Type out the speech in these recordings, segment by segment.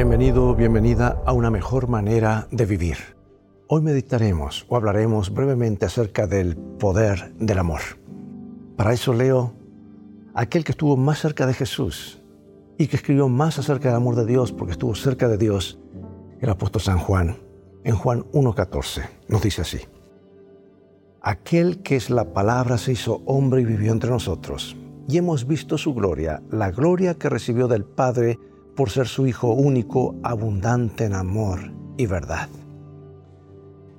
Bienvenido, bienvenida a una mejor manera de vivir. Hoy meditaremos o hablaremos brevemente acerca del poder del amor. Para eso leo aquel que estuvo más cerca de Jesús y que escribió más acerca del amor de Dios porque estuvo cerca de Dios, el apóstol San Juan, en Juan 1.14. Nos dice así. Aquel que es la palabra se hizo hombre y vivió entre nosotros, y hemos visto su gloria, la gloria que recibió del Padre por ser su Hijo único, abundante en amor y verdad.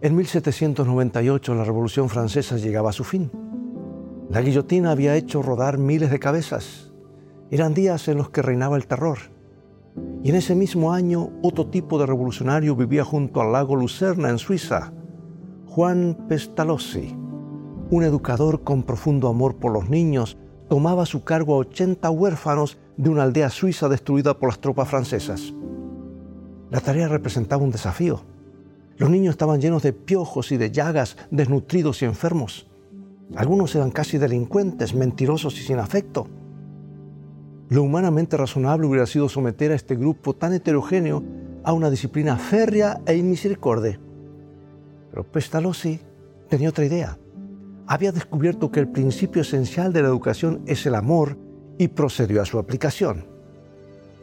En 1798 la Revolución Francesa llegaba a su fin. La guillotina había hecho rodar miles de cabezas. Eran días en los que reinaba el terror. Y en ese mismo año otro tipo de revolucionario vivía junto al lago Lucerna en Suiza, Juan Pestalozzi, un educador con profundo amor por los niños, tomaba a su cargo a 80 huérfanos de una aldea suiza destruida por las tropas francesas. La tarea representaba un desafío. Los niños estaban llenos de piojos y de llagas, desnutridos y enfermos. Algunos eran casi delincuentes, mentirosos y sin afecto. Lo humanamente razonable hubiera sido someter a este grupo tan heterogéneo a una disciplina férrea e inmisericordia. Pero Pestalozzi tenía otra idea. Había descubierto que el principio esencial de la educación es el amor y procedió a su aplicación.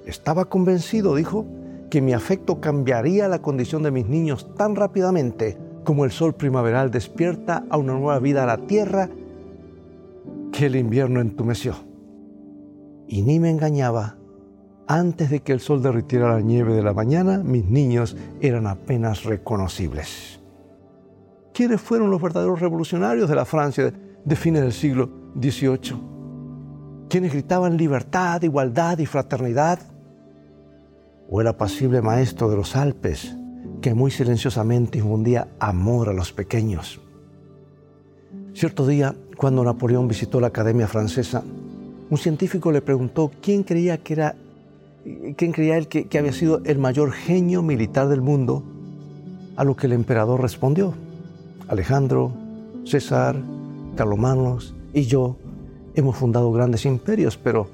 Estaba convencido, dijo, que mi afecto cambiaría la condición de mis niños tan rápidamente como el sol primaveral despierta a una nueva vida a la tierra que el invierno entumeció. Y ni me engañaba, antes de que el sol derritiera la nieve de la mañana, mis niños eran apenas reconocibles. ¿Quiénes fueron los verdaderos revolucionarios de la Francia de fines del siglo XVIII? ¿Quiénes gritaban libertad, igualdad y fraternidad? ¿O el apacible maestro de los Alpes que muy silenciosamente infundía amor a los pequeños? Cierto día, cuando Napoleón visitó la Academia Francesa, un científico le preguntó quién creía que era, quién creía él que, que había sido el mayor genio militar del mundo, a lo que el emperador respondió, Alejandro, César, Carlomanos y yo hemos fundado grandes imperios, pero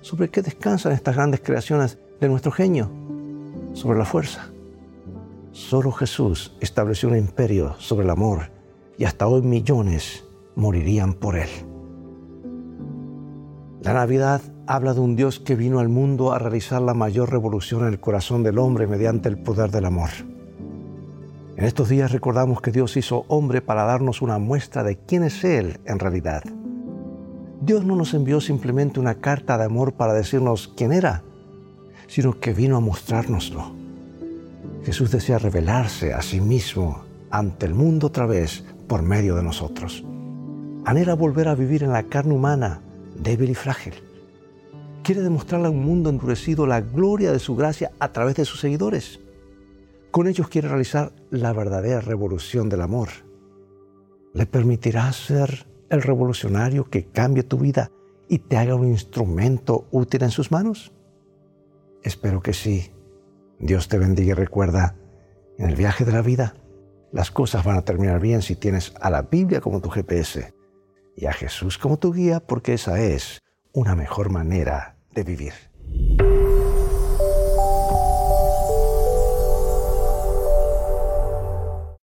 ¿sobre qué descansan estas grandes creaciones de nuestro genio? Sobre la fuerza. Solo Jesús estableció un imperio sobre el amor y hasta hoy millones morirían por él. La Navidad habla de un Dios que vino al mundo a realizar la mayor revolución en el corazón del hombre mediante el poder del amor. En estos días recordamos que Dios hizo hombre para darnos una muestra de quién es Él en realidad. Dios no nos envió simplemente una carta de amor para decirnos quién era, sino que vino a mostrárnoslo. Jesús desea revelarse a sí mismo ante el mundo otra vez por medio de nosotros. Anhela volver a vivir en la carne humana, débil y frágil. Quiere demostrarle a un mundo endurecido la gloria de su gracia a través de sus seguidores. Con ellos quiere realizar la verdadera revolución del amor. ¿Le permitirás ser el revolucionario que cambie tu vida y te haga un instrumento útil en sus manos? Espero que sí. Dios te bendiga y recuerda, en el viaje de la vida, las cosas van a terminar bien si tienes a la Biblia como tu GPS y a Jesús como tu guía, porque esa es una mejor manera de vivir.